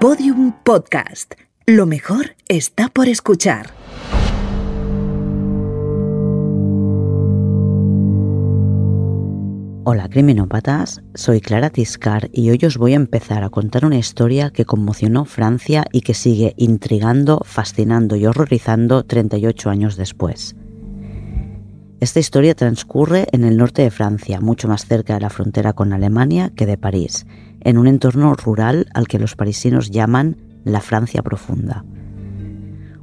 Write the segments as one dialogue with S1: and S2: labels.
S1: Podium Podcast. Lo mejor está por escuchar.
S2: Hola criminópatas, soy Clara Tiscar y hoy os voy a empezar a contar una historia que conmocionó Francia y que sigue intrigando, fascinando y horrorizando 38 años después. Esta historia transcurre en el norte de Francia, mucho más cerca de la frontera con Alemania que de París, en un entorno rural al que los parisinos llaman la Francia profunda.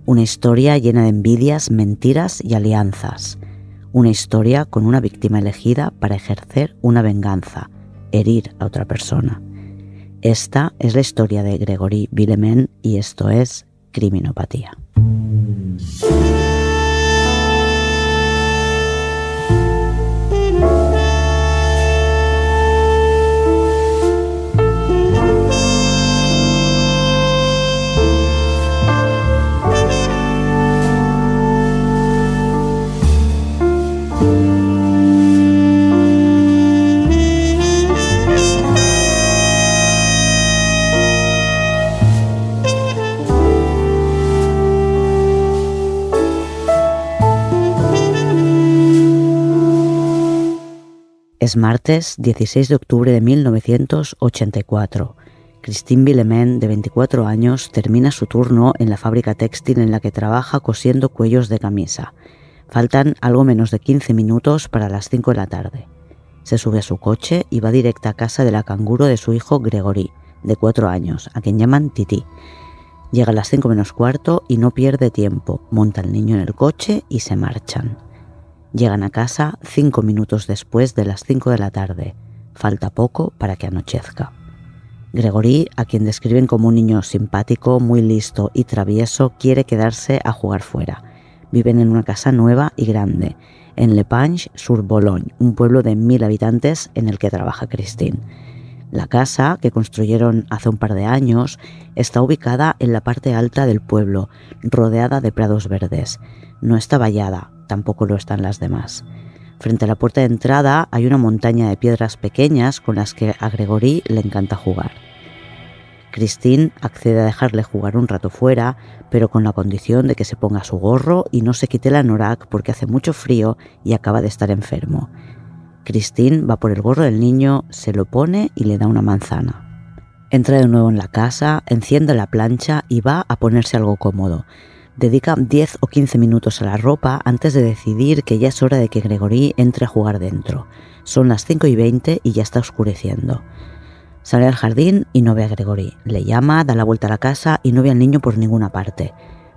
S2: Una historia llena de envidias, mentiras y alianzas. Una historia con una víctima elegida para ejercer una venganza, herir a otra persona. Esta es la historia de Gregory Villemin y esto es Criminopatía. Es martes 16 de octubre de 1984. Christine Villemin, de 24 años, termina su turno en la fábrica textil en la que trabaja cosiendo cuellos de camisa. Faltan algo menos de 15 minutos para las 5 de la tarde. Se sube a su coche y va directa a casa de la canguro de su hijo Gregory, de 4 años, a quien llaman Titi. Llega a las 5 menos cuarto y no pierde tiempo, monta al niño en el coche y se marchan. Llegan a casa cinco minutos después de las cinco de la tarde. Falta poco para que anochezca. Gregory, a quien describen como un niño simpático, muy listo y travieso, quiere quedarse a jugar fuera. Viven en una casa nueva y grande, en Le Pange sur Bologne, un pueblo de mil habitantes en el que trabaja Christine. La casa, que construyeron hace un par de años, está ubicada en la parte alta del pueblo, rodeada de prados verdes. No está vallada, tampoco lo están las demás. Frente a la puerta de entrada hay una montaña de piedras pequeñas con las que a Gregory le encanta jugar. Christine accede a dejarle jugar un rato fuera, pero con la condición de que se ponga su gorro y no se quite la norak porque hace mucho frío y acaba de estar enfermo. Christine va por el gorro del niño, se lo pone y le da una manzana. Entra de nuevo en la casa, enciende la plancha y va a ponerse algo cómodo, dedica 10 o 15 minutos a la ropa antes de decidir que ya es hora de que Gregory entre a jugar dentro. Son las 5 y 20 y ya está oscureciendo. Sale al jardín y no ve a Gregory. Le llama, da la vuelta a la casa y no ve al niño por ninguna parte.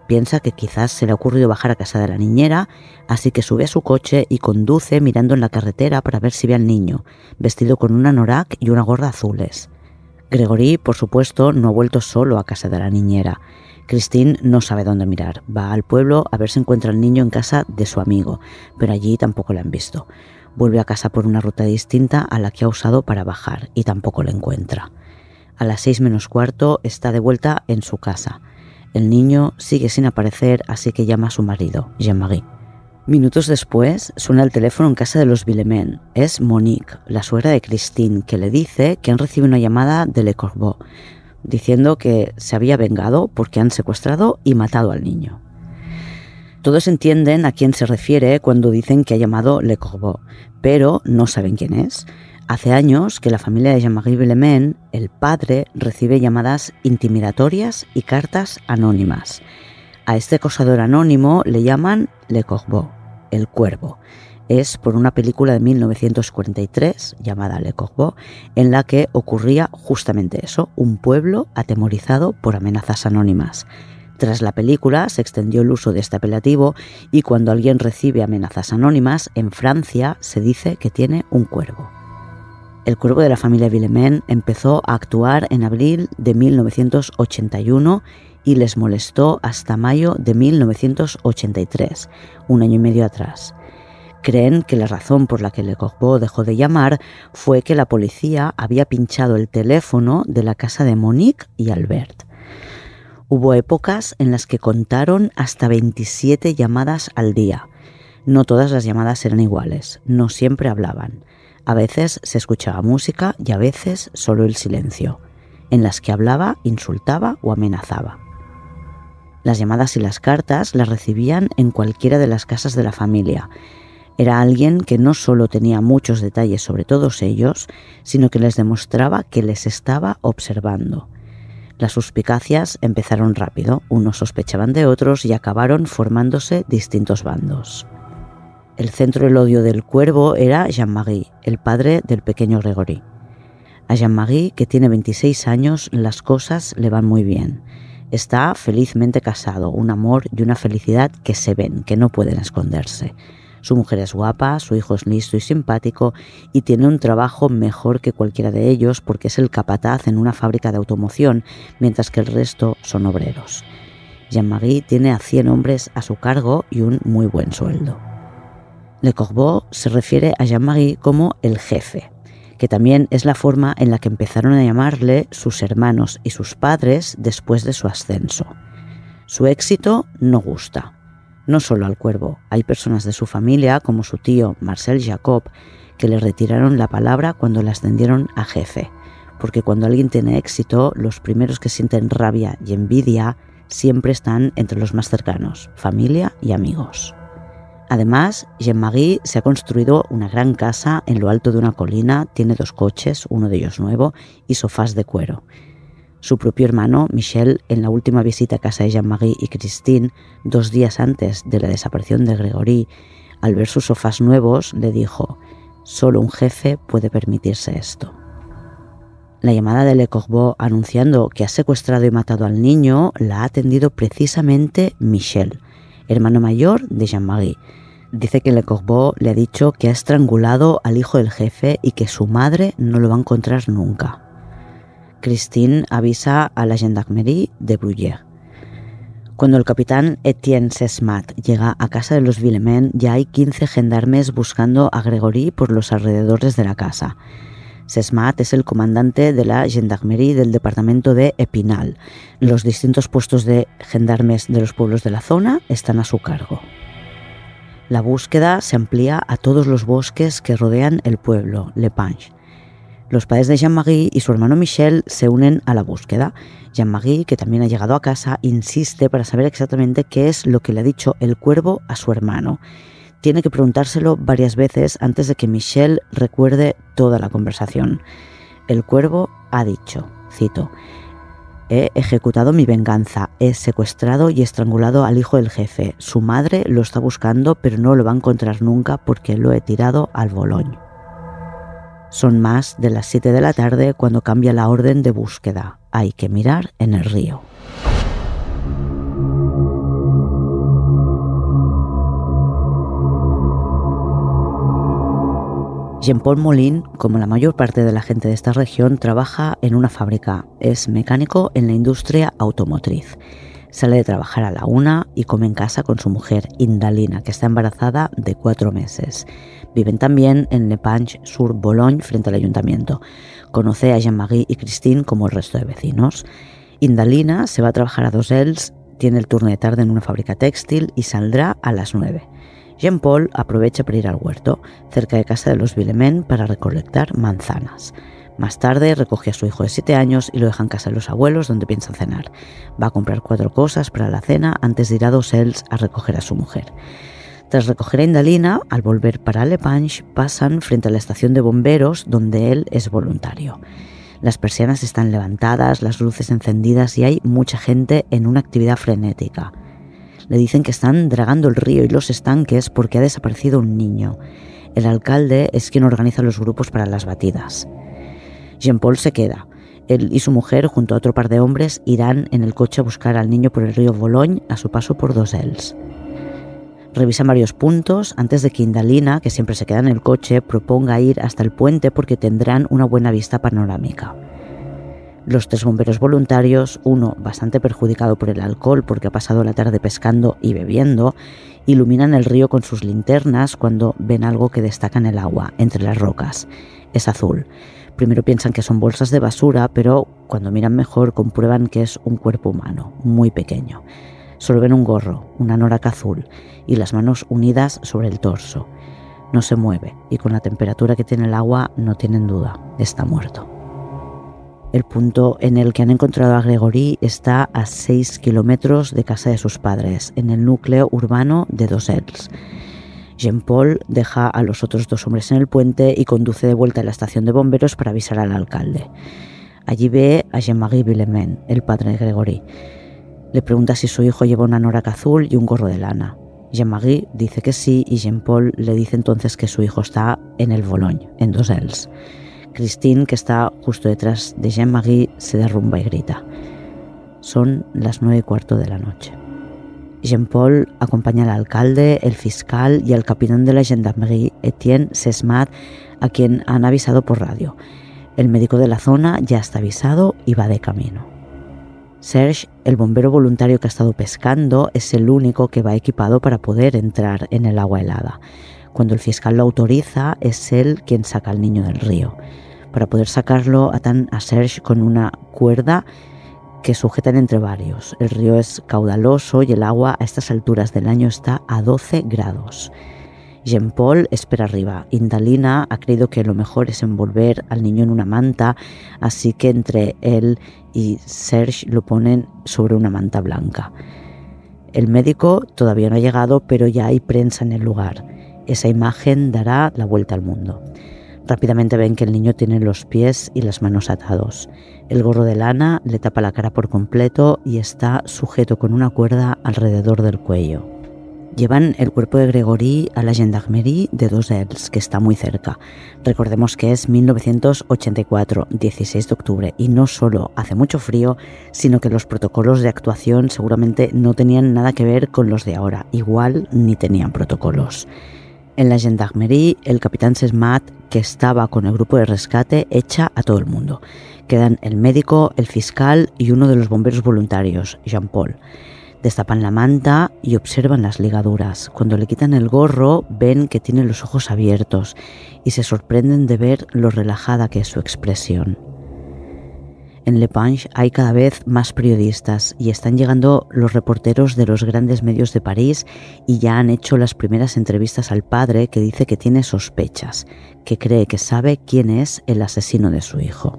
S2: Piensa que quizás se le ha ocurrido bajar a casa de la niñera, así que sube a su coche y conduce mirando en la carretera para ver si ve al niño, vestido con una norak y una gorra azules. Gregory, por supuesto, no ha vuelto solo a casa de la niñera. Christine no sabe dónde mirar. Va al pueblo a ver si encuentra al niño en casa de su amigo, pero allí tampoco lo han visto. Vuelve a casa por una ruta distinta a la que ha usado para bajar y tampoco lo encuentra. A las seis menos cuarto está de vuelta en su casa. El niño sigue sin aparecer, así que llama a su marido, Jean-Marie. Minutos después suena el teléfono en casa de los Villemin. Es Monique, la suegra de Christine, que le dice que han recibido una llamada de Le Corbeau, diciendo que se había vengado porque han secuestrado y matado al niño. Todos entienden a quién se refiere cuando dicen que ha llamado Le Corbeau, pero no saben quién es. Hace años que la familia de Jean-Marie Villemin, el padre, recibe llamadas intimidatorias y cartas anónimas. A este acosador anónimo le llaman Le Corbeau, el cuervo, es por una película de 1943 llamada Le Corbeau, en la que ocurría justamente eso, un pueblo atemorizado por amenazas anónimas. Tras la película se extendió el uso de este apelativo y cuando alguien recibe amenazas anónimas, en Francia se dice que tiene un cuervo. El cuervo de la familia Villemin empezó a actuar en abril de 1981 y les molestó hasta mayo de 1983, un año y medio atrás. Creen que la razón por la que Le Corbeau dejó de llamar fue que la policía había pinchado el teléfono de la casa de Monique y Albert. Hubo épocas en las que contaron hasta 27 llamadas al día. No todas las llamadas eran iguales, no siempre hablaban. A veces se escuchaba música y a veces solo el silencio. en las que hablaba, insultaba o amenazaba. Las llamadas y las cartas las recibían en cualquiera de las casas de la familia. Era alguien que no solo tenía muchos detalles sobre todos ellos, sino que les demostraba que les estaba observando. Las suspicacias empezaron rápido, unos sospechaban de otros y acabaron formándose distintos bandos. El centro del odio del cuervo era Jean-Marie, el padre del pequeño Gregory. A Jean-Marie, que tiene 26 años, las cosas le van muy bien. Está felizmente casado, un amor y una felicidad que se ven, que no pueden esconderse. Su mujer es guapa, su hijo es listo y simpático y tiene un trabajo mejor que cualquiera de ellos porque es el capataz en una fábrica de automoción, mientras que el resto son obreros. Jean-Marie tiene a 100 hombres a su cargo y un muy buen sueldo. Le Corbeau se refiere a Jean-Marie como el jefe, que también es la forma en la que empezaron a llamarle sus hermanos y sus padres después de su ascenso. Su éxito no gusta, no solo al cuervo, hay personas de su familia, como su tío Marcel Jacob, que le retiraron la palabra cuando le ascendieron a jefe, porque cuando alguien tiene éxito, los primeros que sienten rabia y envidia siempre están entre los más cercanos, familia y amigos. Además, Jean-Marie se ha construido una gran casa en lo alto de una colina, tiene dos coches, uno de ellos nuevo, y sofás de cuero. Su propio hermano, Michel, en la última visita a casa de Jean-Marie y Christine, dos días antes de la desaparición de Gregory, al ver sus sofás nuevos, le dijo, solo un jefe puede permitirse esto. La llamada de Le Corbeau anunciando que ha secuestrado y matado al niño la ha atendido precisamente Michel, hermano mayor de Jean-Marie. Dice que Le Corbeau le ha dicho que ha estrangulado al hijo del jefe y que su madre no lo va a encontrar nunca. Christine avisa a la gendarmerie de Bruyères. Cuando el capitán Etienne Sesmat llega a casa de los Villemain, ya hay 15 gendarmes buscando a Gregory por los alrededores de la casa. Sesmat es el comandante de la gendarmerie del departamento de Epinal. Los distintos puestos de gendarmes de los pueblos de la zona están a su cargo. La búsqueda se amplía a todos los bosques que rodean el pueblo, Le Panche. Los padres de Jean-Marie y su hermano Michel se unen a la búsqueda. Jean-Marie, que también ha llegado a casa, insiste para saber exactamente qué es lo que le ha dicho el cuervo a su hermano. Tiene que preguntárselo varias veces antes de que Michel recuerde toda la conversación. El cuervo ha dicho, cito, He ejecutado mi venganza, he secuestrado y estrangulado al hijo del jefe. Su madre lo está buscando, pero no lo va a encontrar nunca porque lo he tirado al Bologne. Son más de las 7 de la tarde cuando cambia la orden de búsqueda. Hay que mirar en el río. Jean-Paul Molin, como la mayor parte de la gente de esta región, trabaja en una fábrica. Es mecánico en la industria automotriz. Sale de trabajar a la una y come en casa con su mujer, Indalina, que está embarazada de cuatro meses. Viven también en Le sur Bologne, frente al ayuntamiento. Conoce a Jean-Marie y Christine como el resto de vecinos. Indalina se va a trabajar a dos els, tiene el turno de tarde en una fábrica textil y saldrá a las nueve. Jean-Paul aprovecha para ir al huerto, cerca de casa de los Villemen, para recolectar manzanas. Más tarde recoge a su hijo de siete años y lo deja en casa de los abuelos donde piensa cenar. Va a comprar cuatro cosas para la cena antes de ir a dos els a recoger a su mujer. Tras recoger a Indalina, al volver para Lepanche, pasan frente a la estación de bomberos donde él es voluntario. Las persianas están levantadas, las luces encendidas y hay mucha gente en una actividad frenética. Le dicen que están dragando el río y los estanques porque ha desaparecido un niño. El alcalde es quien organiza los grupos para las batidas. Jean-Paul se queda. Él y su mujer, junto a otro par de hombres, irán en el coche a buscar al niño por el río Bologne a su paso por Dosels. Revisan varios puntos antes de que Indalina, que siempre se queda en el coche, proponga ir hasta el puente porque tendrán una buena vista panorámica. Los tres bomberos voluntarios, uno bastante perjudicado por el alcohol porque ha pasado la tarde pescando y bebiendo, iluminan el río con sus linternas cuando ven algo que destaca en el agua, entre las rocas. Es azul. Primero piensan que son bolsas de basura, pero cuando miran mejor comprueban que es un cuerpo humano, muy pequeño. Solo ven un gorro, una noraca azul y las manos unidas sobre el torso. No se mueve y con la temperatura que tiene el agua no tienen duda, está muerto. El punto en el que han encontrado a Gregory está a 6 kilómetros de casa de sus padres, en el núcleo urbano de Dosels. Jean-Paul deja a los otros dos hombres en el puente y conduce de vuelta a la estación de bomberos para avisar al alcalde. Allí ve a Jean-Marie Villemain, el padre de Gregory. Le pregunta si su hijo lleva una noraca azul y un gorro de lana. Jean-Marie dice que sí y Jean-Paul le dice entonces que su hijo está en el Bologne, en Dosels. Christine, que está justo detrás de Jean-Marie, se derrumba y grita. Son las nueve y cuarto de la noche. Jean-Paul acompaña al alcalde, el fiscal y al capitán de la gendarmerie, Etienne Sesmat, a quien han avisado por radio. El médico de la zona ya está avisado y va de camino. Serge, el bombero voluntario que ha estado pescando, es el único que va equipado para poder entrar en el agua helada. Cuando el fiscal lo autoriza, es él quien saca al niño del río. Para poder sacarlo, atan a Serge con una cuerda que sujetan entre varios. El río es caudaloso y el agua a estas alturas del año está a 12 grados. Jean-Paul espera arriba. Indalina ha creído que lo mejor es envolver al niño en una manta, así que entre él y Serge lo ponen sobre una manta blanca. El médico todavía no ha llegado, pero ya hay prensa en el lugar. Esa imagen dará la vuelta al mundo. Rápidamente ven que el niño tiene los pies y las manos atados. El gorro de lana le tapa la cara por completo y está sujeto con una cuerda alrededor del cuello. Llevan el cuerpo de Gregory a la gendarmerie de Dosels, que está muy cerca. Recordemos que es 1984, 16 de octubre, y no solo hace mucho frío, sino que los protocolos de actuación seguramente no tenían nada que ver con los de ahora, igual ni tenían protocolos. En la gendarmerie, el capitán Sesmat, que estaba con el grupo de rescate, echa a todo el mundo. Quedan el médico, el fiscal y uno de los bomberos voluntarios, Jean-Paul. Destapan la manta y observan las ligaduras. Cuando le quitan el gorro, ven que tiene los ojos abiertos y se sorprenden de ver lo relajada que es su expresión. En Le Panche hay cada vez más periodistas y están llegando los reporteros de los grandes medios de París y ya han hecho las primeras entrevistas al padre que dice que tiene sospechas, que cree que sabe quién es el asesino de su hijo.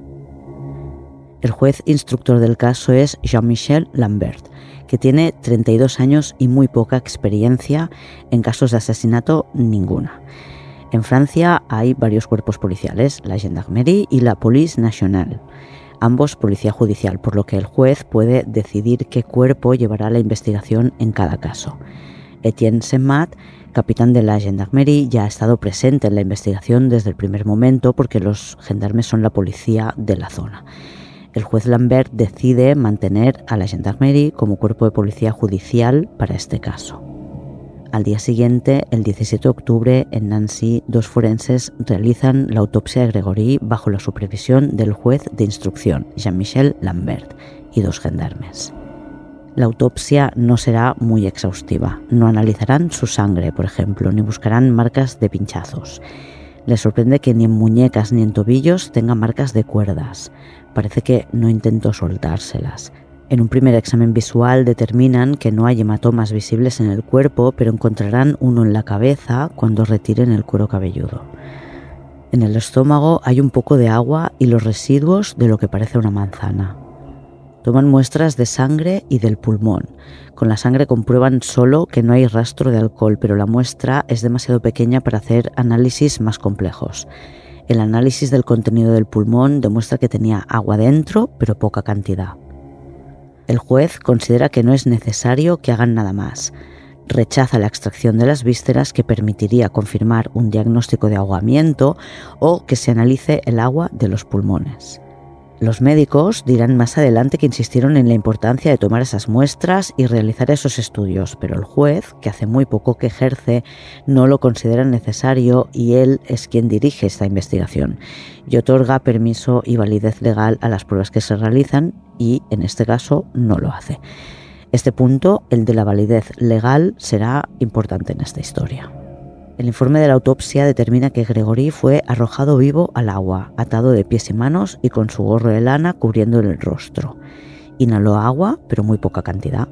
S2: El juez instructor del caso es Jean-Michel Lambert, que tiene 32 años y muy poca experiencia en casos de asesinato ninguna. En Francia hay varios cuerpos policiales, la Gendarmerie y la Police Nationale ambos policía judicial, por lo que el juez puede decidir qué cuerpo llevará la investigación en cada caso. Etienne Semat, capitán de la Gendarmerie, ya ha estado presente en la investigación desde el primer momento porque los gendarmes son la policía de la zona. El juez Lambert decide mantener a la Gendarmerie como cuerpo de policía judicial para este caso. Al día siguiente, el 17 de octubre, en Nancy, dos forenses realizan la autopsia de Gregory bajo la supervisión del juez de instrucción, Jean-Michel Lambert, y dos gendarmes. La autopsia no será muy exhaustiva. No analizarán su sangre, por ejemplo, ni buscarán marcas de pinchazos. Les sorprende que ni en muñecas ni en tobillos tenga marcas de cuerdas. Parece que no intentó soltárselas. En un primer examen visual determinan que no hay hematomas visibles en el cuerpo, pero encontrarán uno en la cabeza cuando retiren el cuero cabelludo. En el estómago hay un poco de agua y los residuos de lo que parece una manzana. Toman muestras de sangre y del pulmón. Con la sangre comprueban solo que no hay rastro de alcohol, pero la muestra es demasiado pequeña para hacer análisis más complejos. El análisis del contenido del pulmón demuestra que tenía agua dentro, pero poca cantidad. El juez considera que no es necesario que hagan nada más. Rechaza la extracción de las vísceras que permitiría confirmar un diagnóstico de ahogamiento o que se analice el agua de los pulmones. Los médicos dirán más adelante que insistieron en la importancia de tomar esas muestras y realizar esos estudios, pero el juez, que hace muy poco que ejerce, no lo considera necesario y él es quien dirige esta investigación y otorga permiso y validez legal a las pruebas que se realizan y en este caso no lo hace. Este punto, el de la validez legal, será importante en esta historia. El informe de la autopsia determina que Gregory fue arrojado vivo al agua, atado de pies y manos y con su gorro de lana cubriendo el rostro. Inhaló agua, pero muy poca cantidad.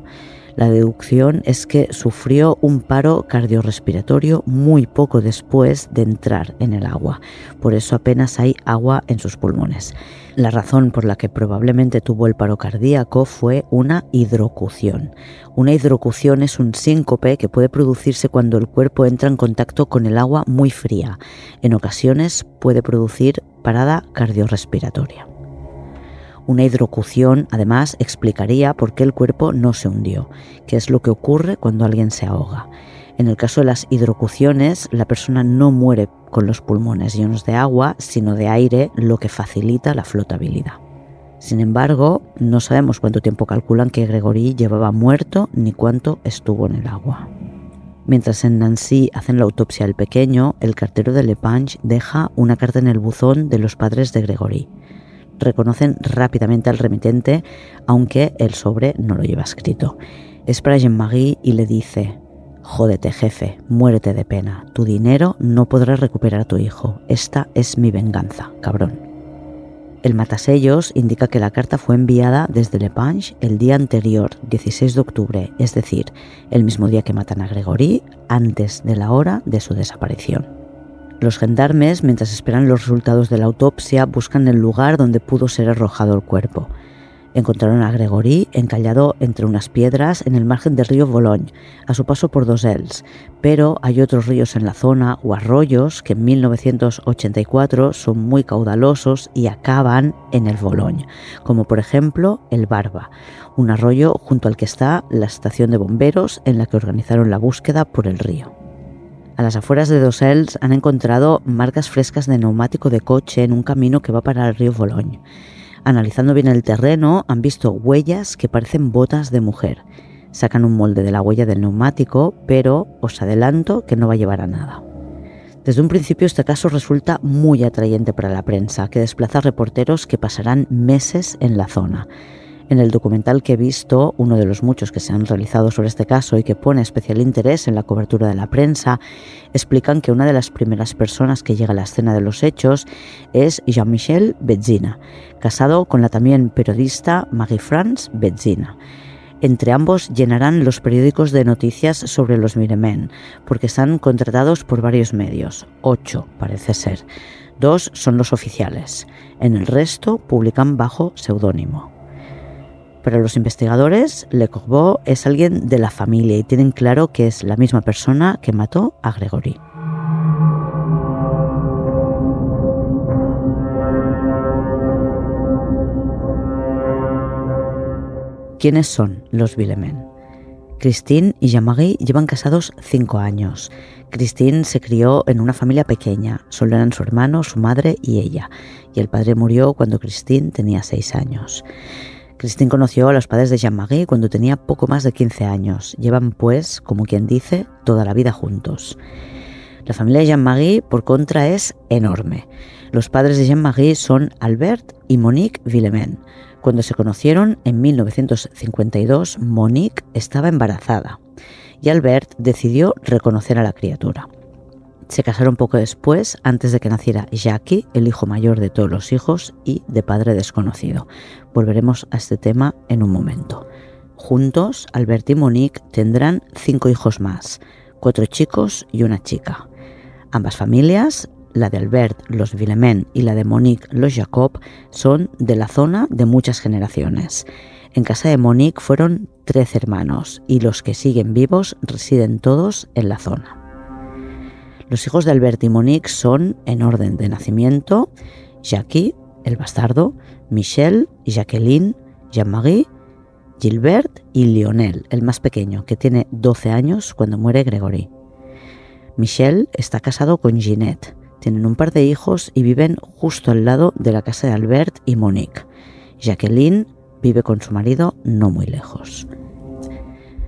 S2: La deducción es que sufrió un paro cardiorrespiratorio muy poco después de entrar en el agua, por eso apenas hay agua en sus pulmones. La razón por la que probablemente tuvo el paro cardíaco fue una hidrocución. Una hidrocución es un síncope que puede producirse cuando el cuerpo entra en contacto con el agua muy fría. En ocasiones puede producir parada cardiorrespiratoria. Una hidrocución, además, explicaría por qué el cuerpo no se hundió, que es lo que ocurre cuando alguien se ahoga. En el caso de las hidrocuciones, la persona no muere con los pulmones llenos de agua, sino de aire, lo que facilita la flotabilidad. Sin embargo, no sabemos cuánto tiempo calculan que Gregory llevaba muerto ni cuánto estuvo en el agua. Mientras en Nancy hacen la autopsia del pequeño, el cartero de Lepange deja una carta en el buzón de los padres de Gregory. Reconocen rápidamente al remitente, aunque el sobre no lo lleva escrito. Es para Jean-Marie y le dice: Jódete, jefe, muérete de pena. Tu dinero no podrá recuperar a tu hijo. Esta es mi venganza, cabrón. El matasellos indica que la carta fue enviada desde Le Panche el día anterior, 16 de octubre, es decir, el mismo día que matan a Gregory, antes de la hora de su desaparición. Los gendarmes, mientras esperan los resultados de la autopsia, buscan el lugar donde pudo ser arrojado el cuerpo. Encontraron a Gregory encallado entre unas piedras en el margen del río Bologne, a su paso por Dosels, pero hay otros ríos en la zona o arroyos que en 1984 son muy caudalosos y acaban en el Bologne, como por ejemplo el Barba, un arroyo junto al que está la estación de bomberos en la que organizaron la búsqueda por el río. A las afueras de Dosels han encontrado marcas frescas de neumático de coche en un camino que va para el río Bologne. Analizando bien el terreno, han visto huellas que parecen botas de mujer. Sacan un molde de la huella del neumático, pero os adelanto que no va a llevar a nada. Desde un principio este caso resulta muy atrayente para la prensa, que desplaza reporteros que pasarán meses en la zona. En el documental que he visto, uno de los muchos que se han realizado sobre este caso y que pone especial interés en la cobertura de la prensa, explican que una de las primeras personas que llega a la escena de los hechos es Jean-Michel Bezzina, casado con la también periodista Marie-France Bezzina. Entre ambos llenarán los periódicos de noticias sobre los Miremen, porque están contratados por varios medios, ocho parece ser. Dos son los oficiales, en el resto publican bajo seudónimo. Para los investigadores, Le Corbeau es alguien de la familia y tienen claro que es la misma persona que mató a Gregory. ¿Quiénes son los Villemen? Christine y Jean-Marie llevan casados cinco años. Christine se crió en una familia pequeña, solo eran su hermano, su madre y ella, y el padre murió cuando Christine tenía seis años. Christine conoció a los padres de Jean-Marie cuando tenía poco más de 15 años. Llevan, pues, como quien dice, toda la vida juntos. La familia de Jean-Marie, por contra, es enorme. Los padres de Jean-Marie son Albert y Monique Villemin. Cuando se conocieron en 1952, Monique estaba embarazada y Albert decidió reconocer a la criatura. Se casaron poco después, antes de que naciera Jackie, el hijo mayor de todos los hijos y de padre desconocido. Volveremos a este tema en un momento. Juntos, Albert y Monique tendrán cinco hijos más, cuatro chicos y una chica. Ambas familias, la de Albert, los Villemin, y la de Monique, los Jacob, son de la zona de muchas generaciones. En casa de Monique fueron trece hermanos y los que siguen vivos residen todos en la zona. Los hijos de Albert y Monique son, en orden de nacimiento, Jackie, el bastardo, Michel, Jacqueline, Jean-Marie, Gilbert y Lionel, el más pequeño, que tiene 12 años cuando muere Gregory. Michel está casado con Ginette, tienen un par de hijos y viven justo al lado de la casa de Albert y Monique. Jacqueline vive con su marido no muy lejos.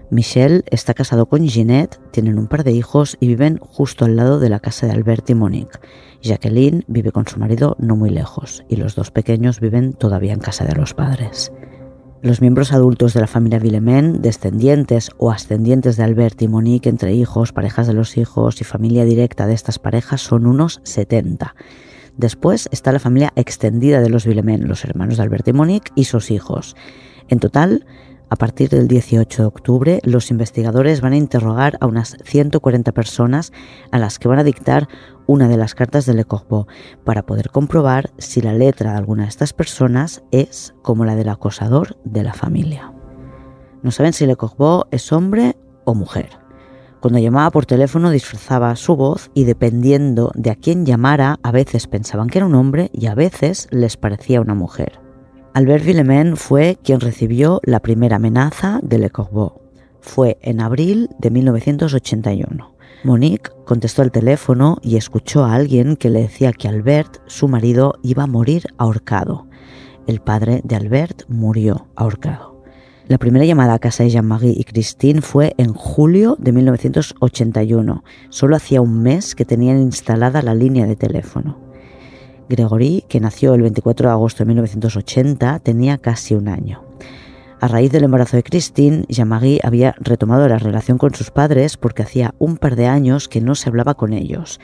S2: Michel está casado con Ginette, tienen un par de hijos y viven justo al lado de la casa de Albert y Monique. Jacqueline vive con su marido no muy lejos y los dos pequeños viven todavía en casa de los padres. Los miembros adultos de la familia Villemin, descendientes o ascendientes de Albert y Monique entre hijos, parejas de los hijos y familia directa de estas parejas son unos 70. Después está la familia extendida de los Villemin, los hermanos de Albert y Monique y sus hijos. En total, A partir del 18 de octubre, los investigadores van a interrogar a unas 140 personas a las que van a dictar una de las cartas de Le Corbeau para poder comprobar si la letra de alguna de estas personas es como la del acosador de la familia. No saben si Le Corbeau es hombre o mujer. Cuando llamaba por teléfono disfrazaba su voz y dependiendo de a quién llamara, a veces pensaban que era un hombre y a veces les parecía una mujer. Albert Villemain fue quien recibió la primera amenaza de Le Corbeau. Fue en abril de 1981. Monique contestó al teléfono y escuchó a alguien que le decía que Albert, su marido, iba a morir ahorcado. El padre de Albert murió ahorcado. La primera llamada a casa de Jean-Marie y Christine fue en julio de 1981. Solo hacía un mes que tenían instalada la línea de teléfono. Gregory, que nació el 24 de agosto de 1980, tenía casi un año. A raíz del embarazo de Christine, Jean-Marie había retomado la relación con sus padres porque hacía un par de años que no se hablaba con ellos.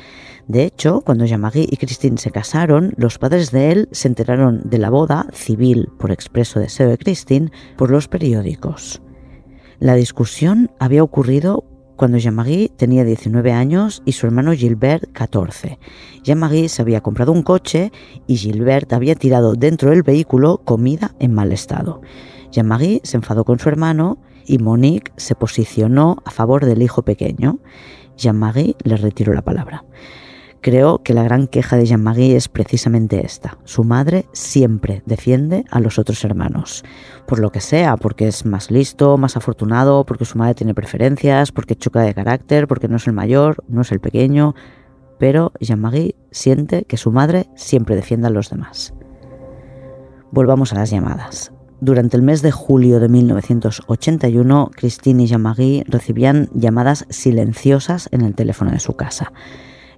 S2: De hecho, cuando Jean-Marie y Christine se casaron, los padres de él se enteraron de la boda civil por expreso deseo de Christine por los periódicos. La discusión había ocurrido cuando Jean-Marie tenía 19 años y su hermano Gilbert 14. Jean-Marie se había comprado un coche y Gilbert había tirado dentro del vehículo comida en mal estado. Jean-Marie se enfadó con su hermano y Monique se posicionó a favor del hijo pequeño. Jean-Marie le retiró la palabra. Creo que la gran queja de Jean-Marie es precisamente esta. Su madre siempre defiende a los otros hermanos. Por lo que sea, porque es más listo, más afortunado, porque su madre tiene preferencias, porque choca de carácter, porque no es el mayor, no es el pequeño. Pero Jean-Marie siente que su madre siempre defiende a los demás. Volvamos a las llamadas. Durante el mes de julio de 1981, Christine y Jean-Marie recibían llamadas silenciosas en el teléfono de su casa.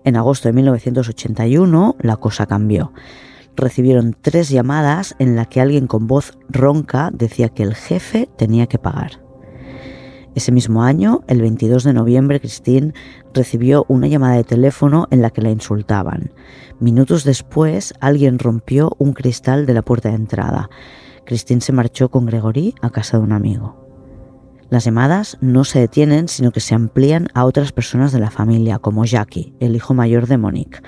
S2: En agosto de 1981, la cosa cambió. Recibieron tres llamadas en las que alguien con voz ronca decía que el jefe tenía que pagar. Ese mismo año, el 22 de noviembre, Christine recibió una llamada de teléfono en la que la insultaban. Minutos después, alguien rompió un cristal de la puerta de entrada. Christine se marchó con Gregory a casa de un amigo. Las llamadas no se detienen, sino que se amplían a otras personas de la familia, como Jackie, el hijo mayor de Monique.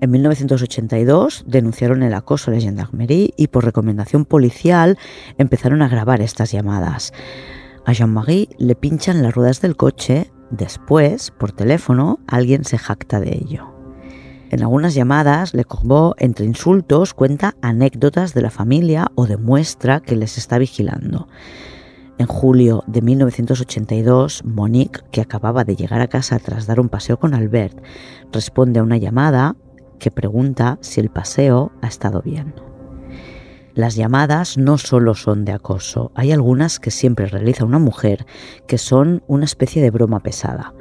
S2: En 1982 denunciaron el acoso a la gendarmerie y por recomendación policial empezaron a grabar estas llamadas. A Jean-Marie le pinchan las ruedas del coche, después, por teléfono, alguien se jacta de ello. En algunas llamadas, Le Corbeau, entre insultos, cuenta anécdotas de la familia o demuestra que les está vigilando. En julio de 1982, Monique, que acababa de llegar a casa tras dar un paseo con Albert, responde a una llamada que pregunta si el paseo ha estado bien. Las llamadas no solo son de acoso, hay algunas que siempre realiza una mujer que son una especie de broma pesada.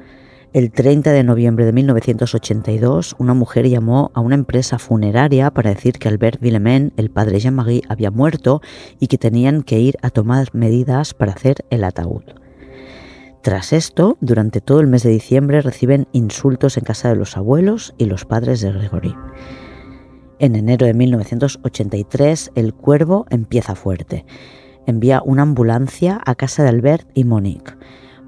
S2: El 30 de noviembre de 1982, una mujer llamó a una empresa funeraria para decir que Albert Villemain, el padre Jean-Marie, había muerto y que tenían que ir a tomar medidas para hacer el ataúd. Tras esto, durante todo el mes de diciembre reciben insultos en casa de los abuelos y los padres de Gregory. En enero de 1983, el cuervo empieza fuerte. Envía una ambulancia a casa de Albert y Monique.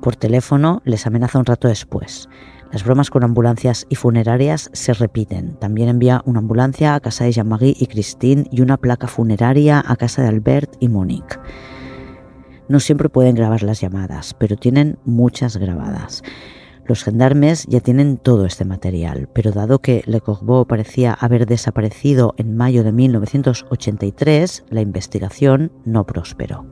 S2: Por teléfono les amenaza un rato después. Las bromas con ambulancias y funerarias se repiten. También envía una ambulancia a casa de Jean-Marie y Christine y una placa funeraria a casa de Albert y Monique. No siempre pueden grabar las llamadas, pero tienen muchas grabadas. Los gendarmes ya tienen todo este material, pero dado que Le Corbeau parecía haber desaparecido en mayo de 1983, la investigación no prosperó.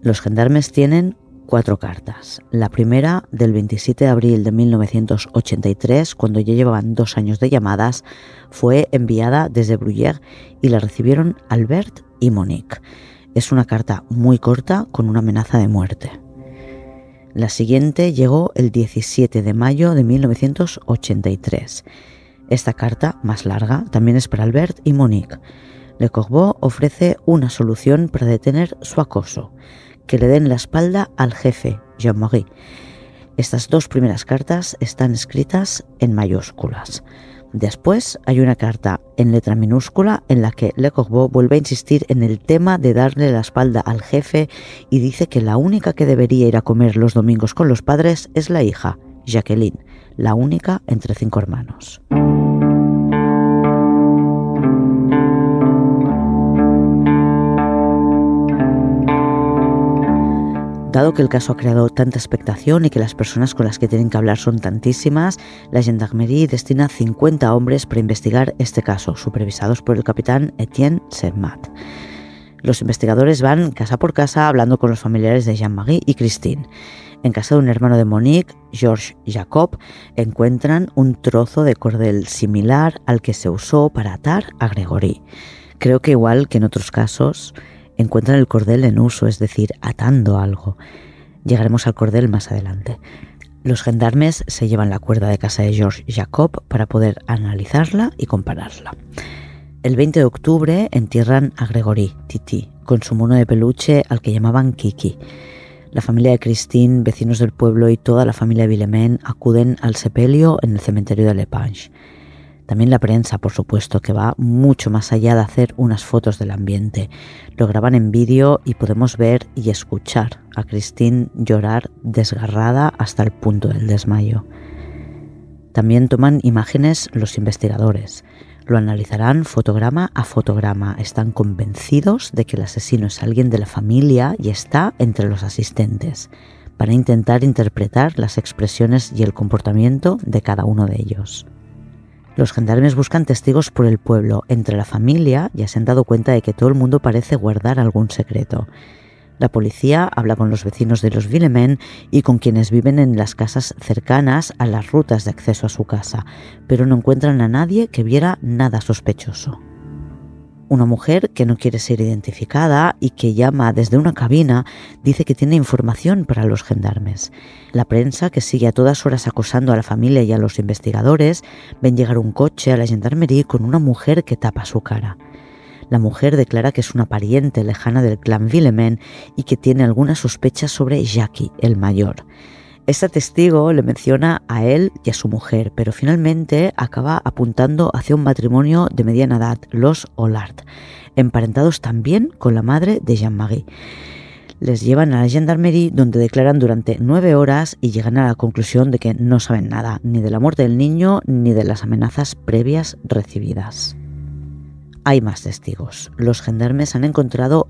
S2: Los gendarmes tienen cuatro cartas. La primera del 27 de abril de 1983, cuando ya llevaban dos años de llamadas, fue enviada desde Bruyères y la recibieron Albert y Monique. Es una carta muy corta con una amenaza de muerte. La siguiente llegó el 17 de mayo de 1983. Esta carta, más larga, también es para Albert y Monique. Le Corbeau ofrece una solución para detener su acoso que le den la espalda al jefe, Jean-Marie. Estas dos primeras cartas están escritas en mayúsculas. Después hay una carta en letra minúscula en la que Le Corbeau vuelve a insistir en el tema de darle la espalda al jefe y dice que la única que debería ir a comer los domingos con los padres es la hija, Jacqueline, la única entre cinco hermanos. Dado que el caso ha creado tanta expectación y que las personas con las que tienen que hablar son tantísimas, la Gendarmerie destina 50 hombres para investigar este caso, supervisados por el capitán Etienne Sermat. Los investigadores van casa por casa hablando con los familiares de Jean-Marie y Christine. En casa de un hermano de Monique, Georges Jacob, encuentran un trozo de cordel similar al que se usó para atar a Gregory. Creo que igual que en otros casos, encuentran el cordel en uso, es decir, atando algo. Llegaremos al cordel más adelante. Los gendarmes se llevan la cuerda de casa de George Jacob para poder analizarla y compararla. El 20 de octubre entierran a Gregory, Titi, con su mono de peluche al que llamaban Kiki. La familia de Christine, vecinos del pueblo y toda la familia Villemin acuden al sepelio en el cementerio de Lepange. También la prensa, por supuesto, que va mucho más allá de hacer unas fotos del ambiente. Lo graban en vídeo y podemos ver y escuchar a Christine llorar desgarrada hasta el punto del desmayo. También toman imágenes los investigadores. Lo analizarán fotograma a fotograma. Están convencidos de que el asesino es alguien de la familia y está entre los asistentes, para intentar interpretar las expresiones y el comportamiento de cada uno de ellos. Los gendarmes buscan testigos por el pueblo. Entre la familia ya se han dado cuenta de que todo el mundo parece guardar algún secreto. La policía habla con los vecinos de los Villemen y con quienes viven en las casas cercanas a las rutas de acceso a su casa, pero no encuentran a nadie que viera nada sospechoso. Una mujer que no quiere ser identificada y que llama desde una cabina dice que tiene información para los gendarmes. La prensa, que sigue a todas horas acosando a la familia y a los investigadores, ven llegar un coche a la gendarmería con una mujer que tapa su cara. La mujer declara que es una pariente lejana del clan Villemen y que tiene alguna sospecha sobre Jackie, el mayor. Este testigo le menciona a él y a su mujer, pero finalmente acaba apuntando hacia un matrimonio de mediana edad, los Hollard, emparentados también con la madre de Jean-Marie. Les llevan a la gendarmerie donde declaran durante nueve horas y llegan a la conclusión de que no saben nada, ni de la muerte del niño ni de las amenazas previas recibidas. Hay más testigos. Los gendarmes han encontrado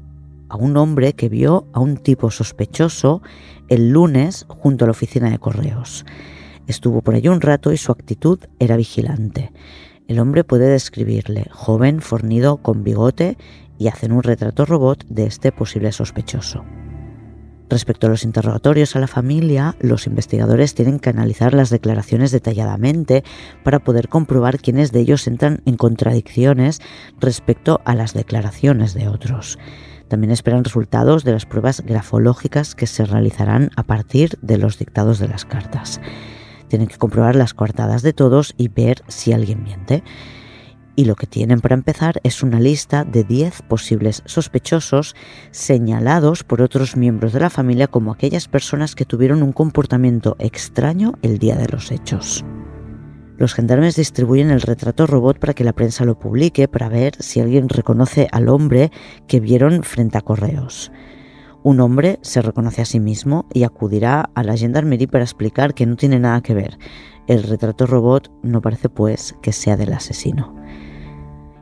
S2: a un hombre que vio a un tipo sospechoso el lunes junto a la oficina de correos. Estuvo por allí un rato y su actitud era vigilante. El hombre puede describirle, joven, fornido, con bigote, y hacen un retrato robot de este posible sospechoso. Respecto a los interrogatorios a la familia, los investigadores tienen que analizar las declaraciones detalladamente para poder comprobar quiénes de ellos entran en contradicciones respecto a las declaraciones de otros. También esperan resultados de las pruebas grafológicas que se realizarán a partir de los dictados de las cartas. Tienen que comprobar las coartadas de todos y ver si alguien miente. Y lo que tienen para empezar es una lista de 10 posibles sospechosos señalados por otros miembros de la familia como aquellas personas que tuvieron un comportamiento extraño el día de los hechos. Los gendarmes distribuyen el retrato robot para que la prensa lo publique para ver si alguien reconoce al hombre que vieron frente a correos. Un hombre se reconoce a sí mismo y acudirá a la gendarmerie para explicar que no tiene nada que ver. El retrato robot no parece pues que sea del asesino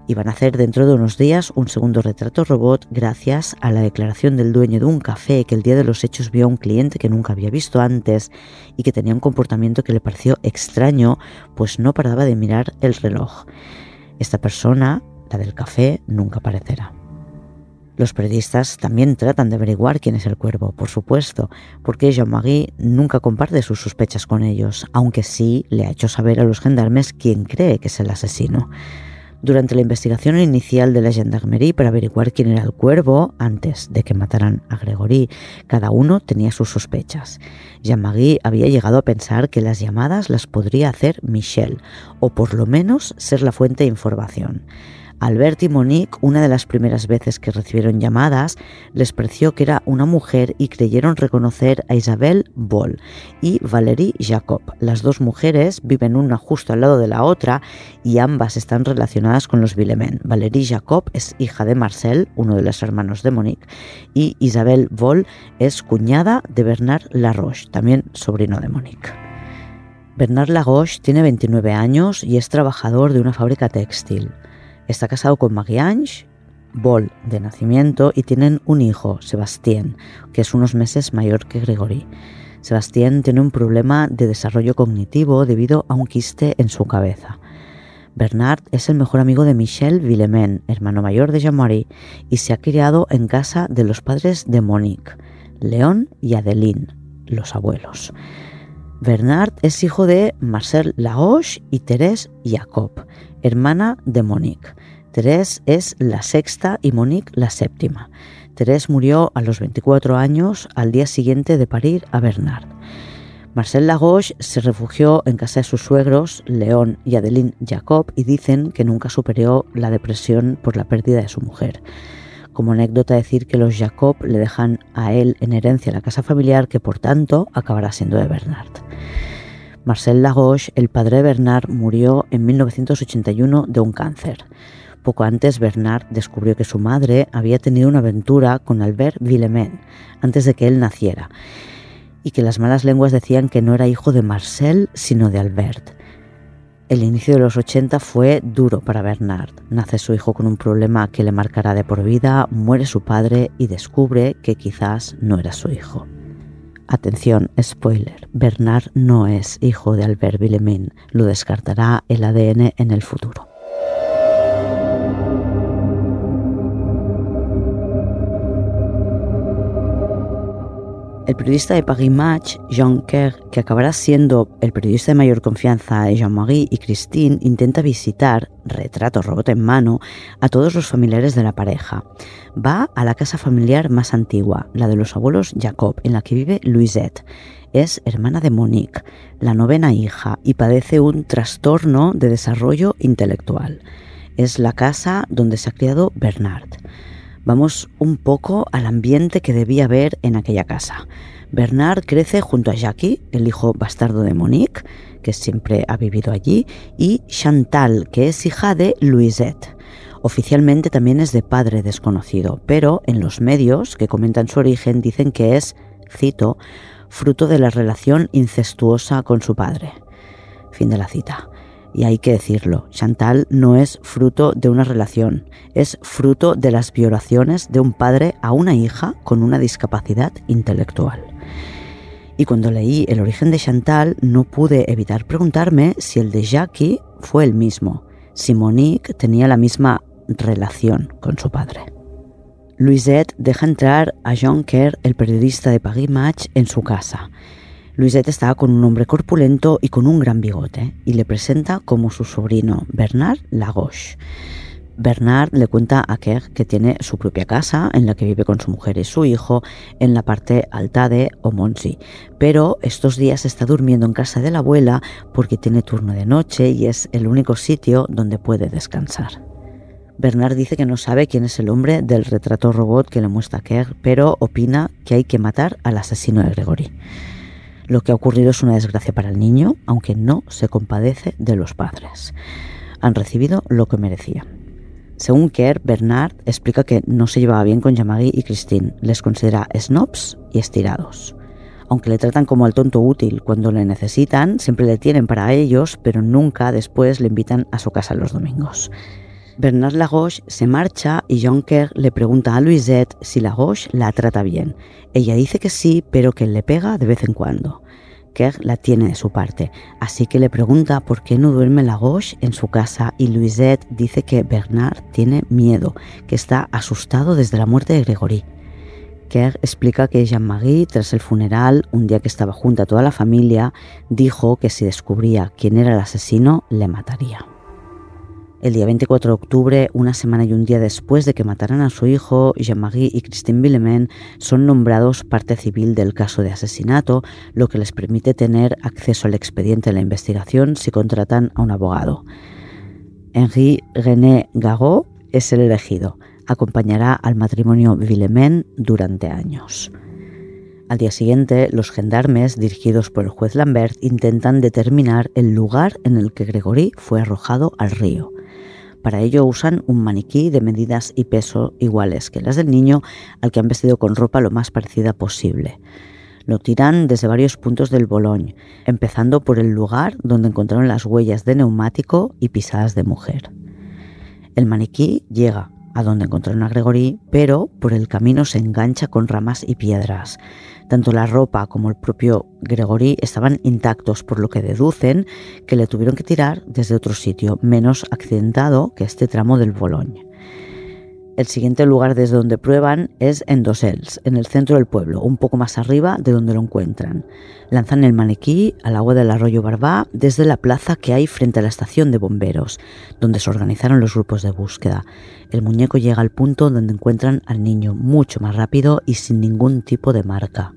S2: y van a hacer dentro de unos días un segundo retrato robot gracias a la declaración del dueño de un café que el día de los hechos vio a un cliente que nunca había visto antes y que tenía un comportamiento que le pareció extraño, pues no paraba de mirar el reloj. Esta persona, la del café, nunca aparecerá. Los periodistas también tratan de averiguar quién es el cuervo, por supuesto, porque Jean-Marie nunca comparte sus sospechas con ellos, aunque sí le ha hecho saber a los gendarmes quién cree que es el asesino. Durante la investigación inicial de la gendarmerie para averiguar quién era el cuervo antes de que mataran a Gregory, cada uno tenía sus sospechas. Jean-Marie había llegado a pensar que las llamadas las podría hacer Michel, o por lo menos ser la fuente de información. Albert y Monique, una de las primeras veces que recibieron llamadas, les pareció que era una mujer y creyeron reconocer a Isabel Boll y Valérie Jacob. Las dos mujeres viven una justo al lado de la otra y ambas están relacionadas con los Villemin. Valérie Jacob es hija de Marcel, uno de los hermanos de Monique, y Isabel Boll es cuñada de Bernard Laroche, también sobrino de Monique. Bernard Laroche tiene 29 años y es trabajador de una fábrica textil. Está casado con Marie-Ange Boll de nacimiento y tienen un hijo, Sebastien, que es unos meses mayor que Gregory. Sebastien tiene un problema de desarrollo cognitivo debido a un quiste en su cabeza. Bernard es el mejor amigo de Michel Villemin, hermano mayor de Jean-Marie, y se ha criado en casa de los padres de Monique, León y Adeline, los abuelos. Bernard es hijo de Marcel Laoche y Thérèse Jacob, hermana de Monique. Thérèse es la sexta y Monique la séptima. Thérèse murió a los 24 años al día siguiente de parir a Bernard. Marcel Lagoche se refugió en casa de sus suegros, León y Adeline Jacob, y dicen que nunca superó la depresión por la pérdida de su mujer. Como anécdota decir que los Jacob le dejan a él en herencia la casa familiar que por tanto acabará siendo de Bernard. Marcel Lagoche, el padre de Bernard, murió en 1981 de un cáncer. Poco antes, Bernard descubrió que su madre había tenido una aventura con Albert Villemin antes de que él naciera y que las malas lenguas decían que no era hijo de Marcel, sino de Albert. El inicio de los 80 fue duro para Bernard. Nace su hijo con un problema que le marcará de por vida, muere su padre y descubre que quizás no era su hijo. Atención, spoiler, Bernard no es hijo de Albert Villemin, lo descartará el ADN en el futuro. El periodista de Paris Match, Jean Kerr, que acabará siendo el periodista de mayor confianza de Jean-Marie y Christine, intenta visitar, retrato robot en mano, a todos los familiares de la pareja. Va a la casa familiar más antigua, la de los abuelos Jacob, en la que vive Louisette. Es hermana de Monique, la novena hija, y padece un trastorno de desarrollo intelectual. Es la casa donde se ha criado Bernard vamos un poco al ambiente que debía haber en aquella casa. Bernard crece junto a Jackie, el hijo bastardo de Monique, que siempre ha vivido allí, y Chantal, que es hija de Louisette. Oficialmente también es de padre desconocido, pero en los medios que comentan su origen dicen que es, cito, fruto de la relación incestuosa con su padre. Fin de la cita. Y hay que decirlo, Chantal no es fruto de una relación, es fruto de las violaciones de un padre a una hija con una discapacidad intelectual. Y cuando leí el origen de Chantal no pude evitar preguntarme si el de Jackie fue el mismo, si Monique tenía la misma relación con su padre. Louisette deja entrar a Jean Kerr, el periodista de Paris Match, en su casa Luisette estaba con un hombre corpulento y con un gran bigote, y le presenta como su sobrino, Bernard Lagoche. Bernard le cuenta a Kerr que tiene su propia casa en la que vive con su mujer y su hijo en la parte alta de Omonsi, pero estos días está durmiendo en casa de la abuela porque tiene turno de noche y es el único sitio donde puede descansar. Bernard dice que no sabe quién es el hombre del retrato robot que le muestra Kerr, pero opina que hay que matar al asesino de Gregory. Lo que ha ocurrido es una desgracia para el niño, aunque no se compadece de los padres. Han recibido lo que merecían. Según Kerr, Bernard explica que no se llevaba bien con Yamagi y Christine, les considera snobs y estirados. Aunque le tratan como al tonto útil cuando le necesitan, siempre le tienen para ellos, pero nunca después le invitan a su casa los domingos. Bernard Lagoche se marcha y John Kerr le pregunta a Louisette si Lagoche la trata bien. Ella dice que sí, pero que le pega de vez en cuando. Kerr la tiene de su parte, así que le pregunta por qué no duerme Lagoche en su casa y Louisette dice que Bernard tiene miedo, que está asustado desde la muerte de Gregory. Kerr explica que Jean-Marie, tras el funeral, un día que estaba junto a toda la familia, dijo que si descubría quién era el asesino, le mataría. El día 24 de octubre, una semana y un día después de que mataran a su hijo, Jean-Marie y Christine Villemin son nombrados parte civil del caso de asesinato, lo que les permite tener acceso al expediente de la investigación si contratan a un abogado. Henri René Garot, es el elegido. Acompañará al matrimonio Villemin durante años. Al día siguiente, los gendarmes, dirigidos por el juez Lambert, intentan determinar el lugar en el que Gregory fue arrojado al río. Para ello usan un maniquí de medidas y peso iguales que las del niño, al que han vestido con ropa lo más parecida posible. Lo tiran desde varios puntos del Bologne, empezando por el lugar donde encontraron las huellas de neumático y pisadas de mujer. El maniquí llega a donde encontraron a Gregory, pero por el camino se engancha con ramas y piedras. Tanto la ropa como el propio Gregory estaban intactos, por lo que deducen que le tuvieron que tirar desde otro sitio, menos accidentado que este tramo del Bologne. El siguiente lugar desde donde prueban es en Dosels, en el centro del pueblo, un poco más arriba de donde lo encuentran. Lanzan el maniquí al agua del arroyo Barbá desde la plaza que hay frente a la estación de bomberos, donde se organizaron los grupos de búsqueda. El muñeco llega al punto donde encuentran al niño mucho más rápido y sin ningún tipo de marca.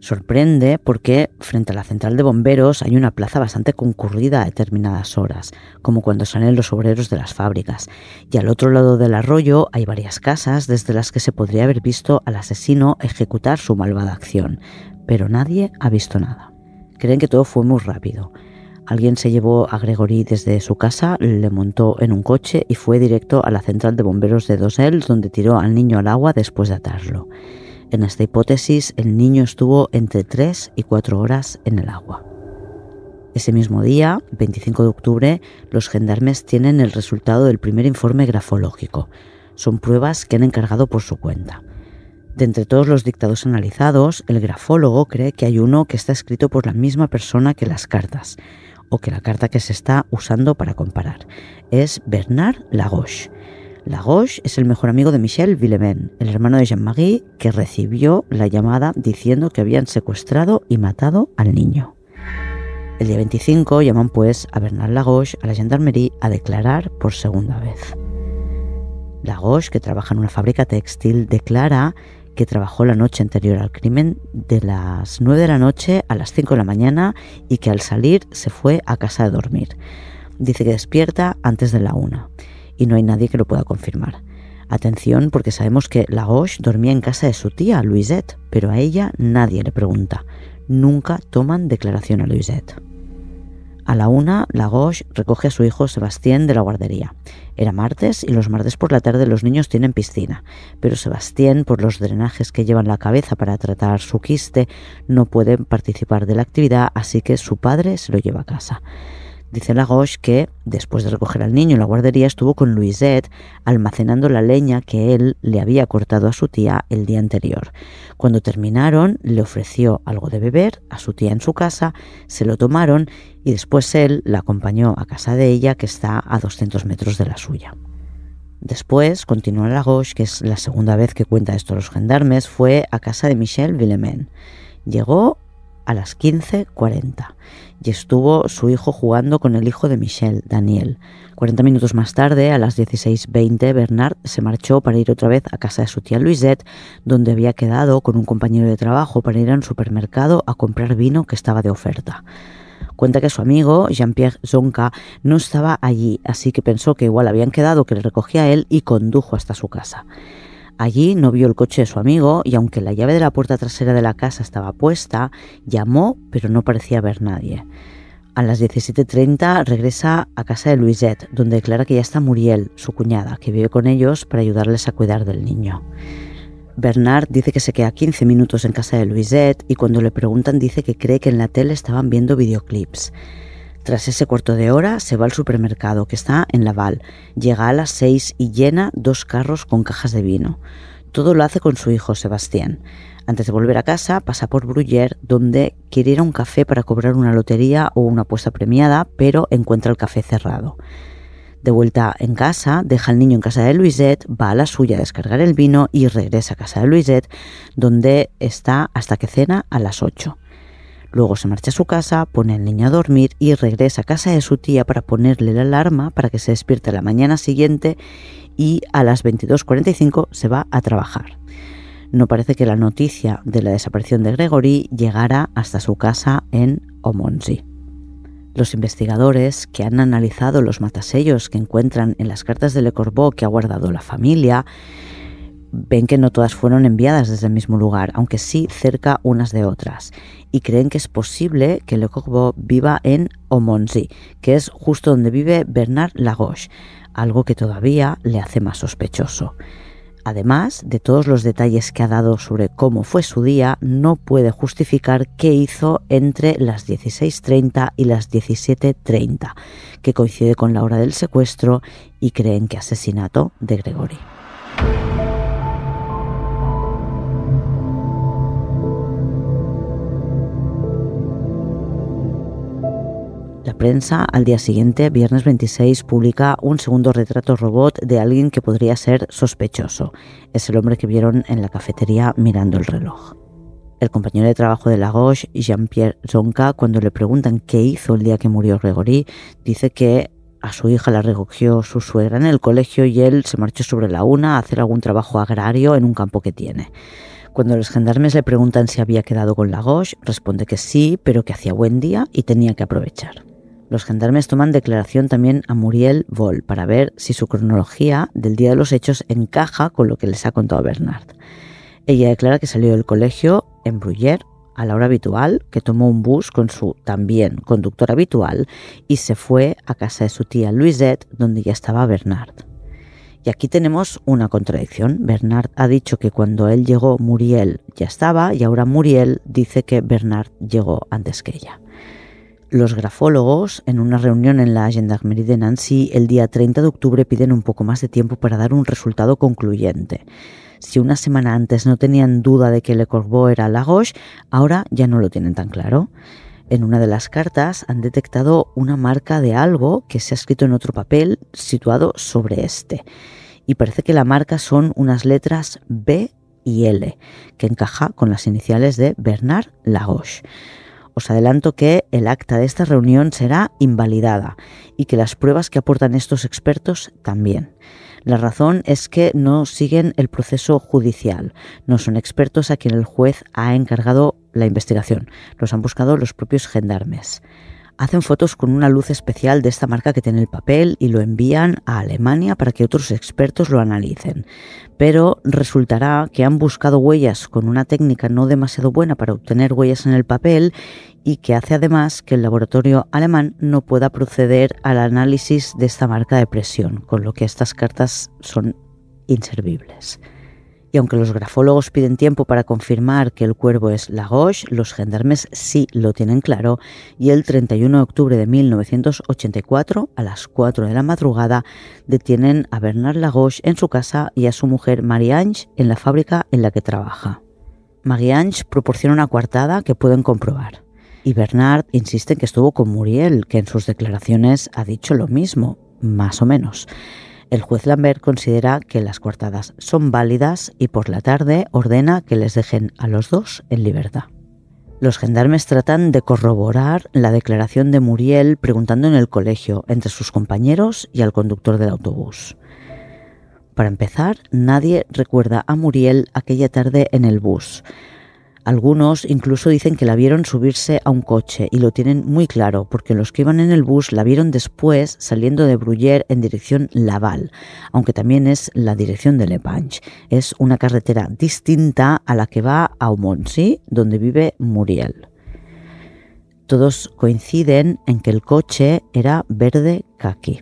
S2: Sorprende porque frente a la central de bomberos hay una plaza bastante concurrida a determinadas horas, como cuando salen los obreros de las fábricas, y al otro lado del arroyo hay varias casas desde las que se podría haber visto al asesino ejecutar su malvada acción, pero nadie ha visto nada. Creen que todo fue muy rápido. Alguien se llevó a Gregory desde su casa, le montó en un coche y fue directo a la central de bomberos de Dosel, donde tiró al niño al agua después de atarlo. En esta hipótesis, el niño estuvo entre 3 y 4 horas en el agua. Ese mismo día, 25 de octubre, los gendarmes tienen el resultado del primer informe grafológico. Son pruebas que han encargado por su cuenta. De entre todos los dictados analizados, el grafólogo cree que hay uno que está escrito por la misma persona que las cartas, o que la carta que se está usando para comparar. Es Bernard Lagouche Lagos es el mejor amigo de Michel Villemin, el hermano de Jean-Marie, que recibió la llamada diciendo que habían secuestrado y matado al niño. El día 25 llaman pues a Bernard Lagos a la gendarmerie a declarar por segunda vez. Lagos, que trabaja en una fábrica textil, declara que trabajó la noche anterior al crimen de las 9 de la noche a las 5 de la mañana y que al salir se fue a casa de dormir. Dice que despierta antes de la 1 y no hay nadie que lo pueda confirmar. Atención porque sabemos que Lagos dormía en casa de su tía, Louisette, pero a ella nadie le pregunta. Nunca toman declaración a Louisette. A la una, Lagos recoge a su hijo Sebastián de la guardería. Era martes y los martes por la tarde los niños tienen piscina, pero Sebastián, por los drenajes que lleva en la cabeza para tratar su quiste, no puede participar de la actividad, así que su padre se lo lleva a casa. Dice Lagos que, después de recoger al niño en la guardería, estuvo con Louisette almacenando la leña que él le había cortado a su tía el día anterior. Cuando terminaron, le ofreció algo de beber a su tía en su casa, se lo tomaron y después él la acompañó a casa de ella, que está a 200 metros de la suya. Después, continúa Lagos, que es la segunda vez que cuenta esto a los gendarmes, fue a casa de Michel Villemin. Llegó a las 15.40 y estuvo su hijo jugando con el hijo de Michelle, Daniel. 40 minutos más tarde, a las 16.20, Bernard se marchó para ir otra vez a casa de su tía Louisette, donde había quedado con un compañero de trabajo para ir a un supermercado a comprar vino que estaba de oferta. Cuenta que su amigo, Jean-Pierre Zonka, no estaba allí, así que pensó que igual habían quedado que le recogía a él y condujo hasta su casa. Allí no vio el coche de su amigo y aunque la llave de la puerta trasera de la casa estaba puesta, llamó pero no parecía haber nadie. A las 17.30 regresa a casa de Louisette, donde declara que ya está Muriel, su cuñada, que vive con ellos para ayudarles a cuidar del niño. Bernard dice que se queda 15 minutos en casa de Louisette y cuando le preguntan dice que cree que en la tele estaban viendo videoclips. Tras ese cuarto de hora se va al supermercado que está en Laval. Llega a las seis y llena dos carros con cajas de vino. Todo lo hace con su hijo Sebastián. Antes de volver a casa pasa por Bruyère donde quiere ir a un café para cobrar una lotería o una apuesta premiada, pero encuentra el café cerrado. De vuelta en casa, deja al niño en casa de Louisette, va a la suya a descargar el vino y regresa a casa de Louisette, donde está hasta que cena a las 8. Luego se marcha a su casa, pone al niño a dormir y regresa a casa de su tía para ponerle la alarma para que se despierte la mañana siguiente y a las 22.45 se va a trabajar. No parece que la noticia de la desaparición de Gregory llegara hasta su casa en Omonzi. Los investigadores que han analizado los matasellos que encuentran en las cartas de Le Corbeau que ha guardado la familia ven que no todas fueron enviadas desde el mismo lugar, aunque sí cerca unas de otras, y creen que es posible que Le Corbeau viva en Omonzi, que es justo donde vive Bernard Lagos, algo que todavía le hace más sospechoso. Además de todos los detalles que ha dado sobre cómo fue su día, no puede justificar qué hizo entre las 16.30 y las 17.30, que coincide con la hora del secuestro y creen que asesinato de Gregory. Prensa al día siguiente, viernes 26, publica un segundo retrato robot de alguien que podría ser sospechoso. Es el hombre que vieron en la cafetería mirando el reloj. El compañero de trabajo de Lagos, Jean-Pierre Zonka, cuando le preguntan qué hizo el día que murió Gregory, dice que a su hija la recogió su suegra en el colegio y él se marchó sobre la una a hacer algún trabajo agrario en un campo que tiene. Cuando los gendarmes le preguntan si había quedado con Lagos, responde que sí, pero que hacía buen día y tenía que aprovechar. Los gendarmes toman declaración también a Muriel Vol para ver si su cronología del día de los hechos encaja con lo que les ha contado Bernard. Ella declara que salió del colegio en Bruyère a la hora habitual, que tomó un bus con su también conductor habitual y se fue a casa de su tía Louisette, donde ya estaba Bernard. Y aquí tenemos una contradicción. Bernard ha dicho que cuando él llegó Muriel ya estaba y ahora Muriel dice que Bernard llegó antes que ella. Los grafólogos, en una reunión en la Gendarmerie de Nancy el día 30 de octubre, piden un poco más de tiempo para dar un resultado concluyente. Si una semana antes no tenían duda de que Le Corbeau era Lagos, ahora ya no lo tienen tan claro. En una de las cartas han detectado una marca de algo que se ha escrito en otro papel situado sobre este. Y parece que la marca son unas letras B y L, que encaja con las iniciales de Bernard Lagos. Os adelanto que el acta de esta reunión será invalidada y que las pruebas que aportan estos expertos también. La razón es que no siguen el proceso judicial, no son expertos a quien el juez ha encargado la investigación, los han buscado los propios gendarmes hacen fotos con una luz especial de esta marca que tiene el papel y lo envían a Alemania para que otros expertos lo analicen. Pero resultará que han buscado huellas con una técnica no demasiado buena para obtener huellas en el papel y que hace además que el laboratorio alemán no pueda proceder al análisis de esta marca de presión, con lo que estas cartas son inservibles. Y aunque los grafólogos piden tiempo para confirmar que el cuervo es Lagos, los gendarmes sí lo tienen claro y el 31 de octubre de 1984, a las 4 de la madrugada, detienen a Bernard Lagos en su casa y a su mujer Marie-Ange en la fábrica en la que trabaja. Marie-Ange proporciona una coartada que pueden comprobar. Y Bernard insiste en que estuvo con Muriel, que en sus declaraciones ha dicho lo mismo, más o menos. El juez Lambert considera que las coartadas son válidas y por la tarde ordena que les dejen a los dos en libertad. Los gendarmes tratan de corroborar la declaración de Muriel preguntando en el colegio, entre sus compañeros y al conductor del autobús. Para empezar, nadie recuerda a Muriel aquella tarde en el bus. Algunos incluso dicen que la vieron subirse a un coche y lo tienen muy claro porque los que iban en el bus la vieron después saliendo de Bruyère en dirección Laval, aunque también es la dirección de Lepange. Es una carretera distinta a la que va a Aumoncy, donde vive Muriel. Todos coinciden en que el coche era verde kaki.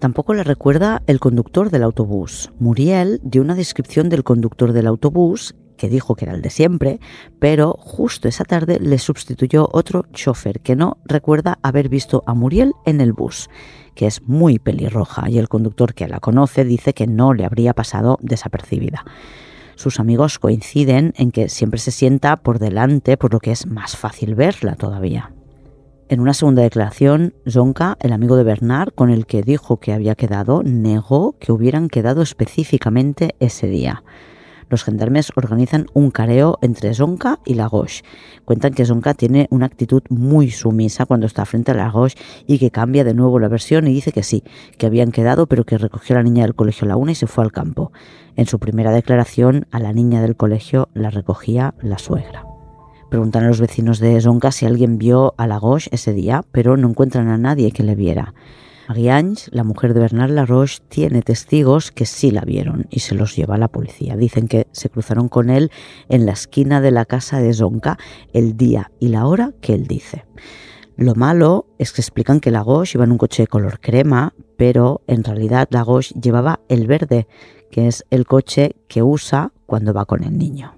S2: Tampoco la recuerda el conductor del autobús. Muriel dio una descripción del conductor del autobús que dijo que era el de siempre, pero justo esa tarde le sustituyó otro chofer que no recuerda haber visto a Muriel en el bus, que es muy pelirroja y el conductor que la conoce dice que no le habría pasado desapercibida. Sus amigos coinciden en que siempre se sienta por delante, por lo que es más fácil verla todavía. En una segunda declaración, Zonka, el amigo de Bernard, con el que dijo que había quedado, negó que hubieran quedado específicamente ese día los gendarmes organizan un careo entre Zonka y Lagos. Cuentan que Zonka tiene una actitud muy sumisa cuando está frente a Lagos y que cambia de nuevo la versión y dice que sí, que habían quedado pero que recogió a la niña del colegio a la una y se fue al campo. En su primera declaración, a la niña del colegio la recogía la suegra. Preguntan a los vecinos de Zonca si alguien vio a Lagoche ese día, pero no encuentran a nadie que le viera. Ariange, la mujer de Bernard Laroche, tiene testigos que sí la vieron y se los lleva a la policía. Dicen que se cruzaron con él en la esquina de la casa de Zonca el día y la hora que él dice. Lo malo es que explican que Lagos iba en un coche de color crema, pero en realidad Lagos llevaba el verde, que es el coche que usa cuando va con el niño.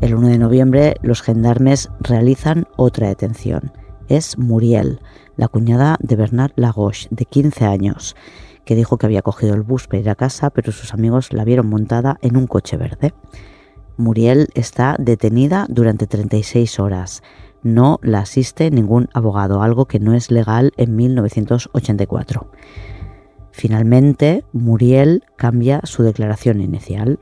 S2: El 1 de noviembre los gendarmes realizan otra detención. Es Muriel, la cuñada de Bernard Lagos, de 15 años, que dijo que había cogido el bus para ir a casa, pero sus amigos la vieron montada en un coche verde. Muriel está detenida durante 36 horas. No la asiste ningún abogado, algo que no es legal en 1984. Finalmente, Muriel cambia su declaración inicial.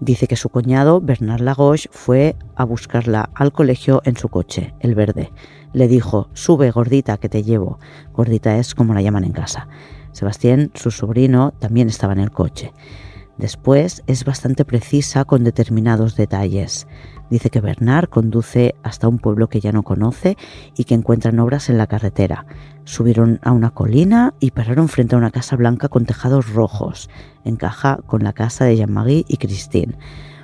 S2: Dice que su cuñado, Bernard Lagos, fue a buscarla al colegio en su coche, el verde. Le dijo, sube gordita que te llevo. Gordita es como la llaman en casa. Sebastián, su sobrino, también estaba en el coche. Después es bastante precisa con determinados detalles. Dice que Bernard conduce hasta un pueblo que ya no conoce y que encuentran obras en la carretera. Subieron a una colina y pararon frente a una casa blanca con tejados rojos. Encaja con la casa de Jean-Marie y Christine.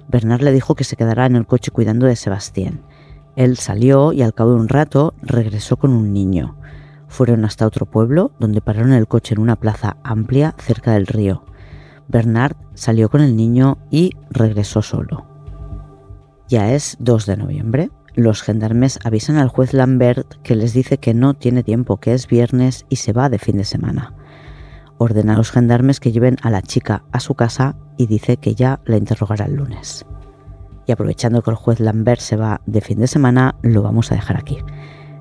S2: Bernard le dijo que se quedará en el coche cuidando de Sebastián. Él salió y al cabo de un rato regresó con un niño. Fueron hasta otro pueblo donde pararon el coche en una plaza amplia cerca del río. Bernard salió con el niño y regresó solo. Ya es 2 de noviembre. Los gendarmes avisan al juez Lambert que les dice que no tiene tiempo, que es viernes y se va de fin de semana. Ordena a los gendarmes que lleven a la chica a su casa y dice que ya la interrogará el lunes. Y aprovechando que el juez Lambert se va de fin de semana, lo vamos a dejar aquí.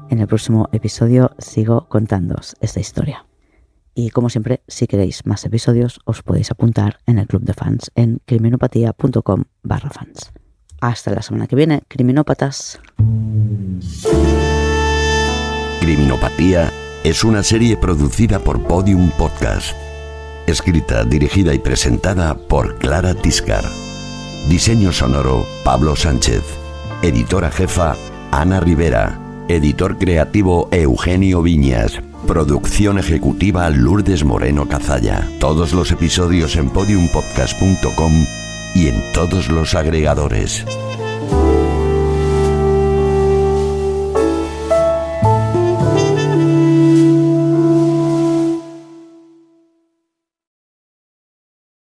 S2: En el próximo episodio sigo contándoos esta historia. Y como siempre, si queréis más episodios, os podéis apuntar en el club de fans en criminopatía.com barra fans. Hasta la semana que viene, criminópatas.
S3: Criminopatía es una serie producida por Podium Podcast. Escrita, dirigida y presentada por Clara Tiscar. Diseño sonoro, Pablo Sánchez. Editora jefa, Ana Rivera. Editor creativo, Eugenio Viñas. Producción ejecutiva, Lourdes Moreno Cazalla. Todos los episodios en podiumpodcast.com y en todos los agregadores.